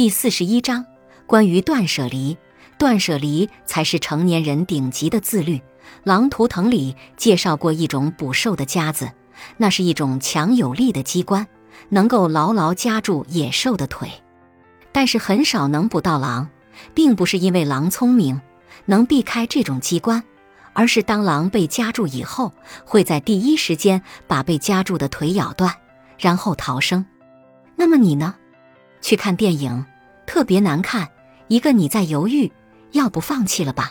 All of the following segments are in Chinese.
第四十一章关于断舍离。断舍离才是成年人顶级的自律。《狼图腾》里介绍过一种捕兽的夹子，那是一种强有力的机关，能够牢牢夹住野兽的腿。但是很少能捕到狼，并不是因为狼聪明能避开这种机关，而是当狼被夹住以后，会在第一时间把被夹住的腿咬断，然后逃生。那么你呢？去看电影，特别难看。一个你在犹豫，要不放弃了吧？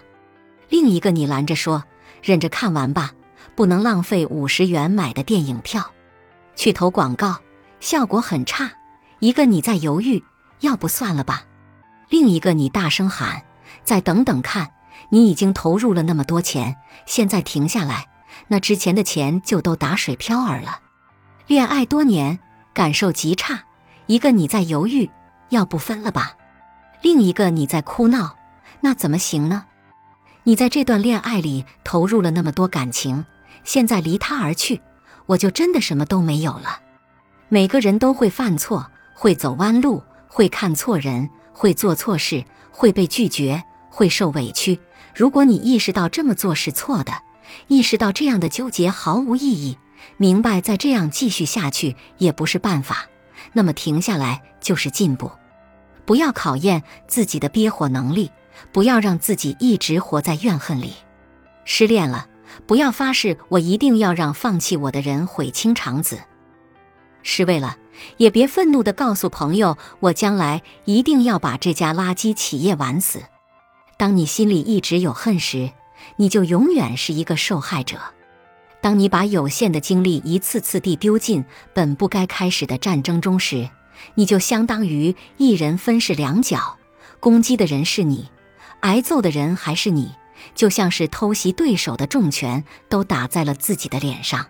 另一个你拦着说，忍着看完吧，不能浪费五十元买的电影票。去投广告，效果很差。一个你在犹豫，要不算了吧？另一个你大声喊，再等等看。你已经投入了那么多钱，现在停下来，那之前的钱就都打水漂儿了。恋爱多年，感受极差。一个你在犹豫，要不分了吧？另一个你在哭闹，那怎么行呢？你在这段恋爱里投入了那么多感情，现在离他而去，我就真的什么都没有了。每个人都会犯错，会走弯路，会看错人，会做错事，会被拒绝，会受委屈。如果你意识到这么做是错的，意识到这样的纠结毫无意义，明白再这样继续下去也不是办法。那么停下来就是进步，不要考验自己的憋火能力，不要让自己一直活在怨恨里。失恋了，不要发誓我一定要让放弃我的人悔青肠子；失位了，也别愤怒地告诉朋友我将来一定要把这家垃圾企业玩死。当你心里一直有恨时，你就永远是一个受害者。当你把有限的精力一次次地丢进本不该开始的战争中时，你就相当于一人分饰两角，攻击的人是你，挨揍的人还是你，就像是偷袭对手的重拳都打在了自己的脸上。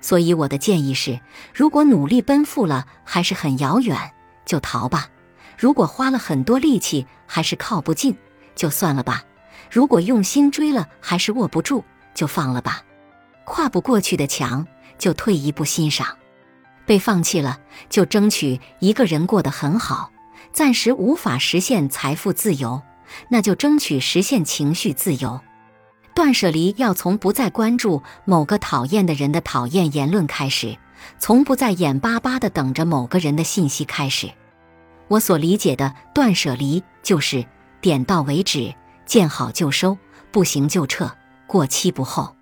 所以我的建议是：如果努力奔赴了还是很遥远，就逃吧；如果花了很多力气还是靠不近，就算了吧；如果用心追了还是握不住，就放了吧。跨不过去的墙，就退一步欣赏；被放弃了，就争取一个人过得很好。暂时无法实现财富自由，那就争取实现情绪自由。断舍离要从不再关注某个讨厌的人的讨厌言论开始，从不再眼巴巴的等着某个人的信息开始。我所理解的断舍离，就是点到为止，见好就收，不行就撤，过期不候。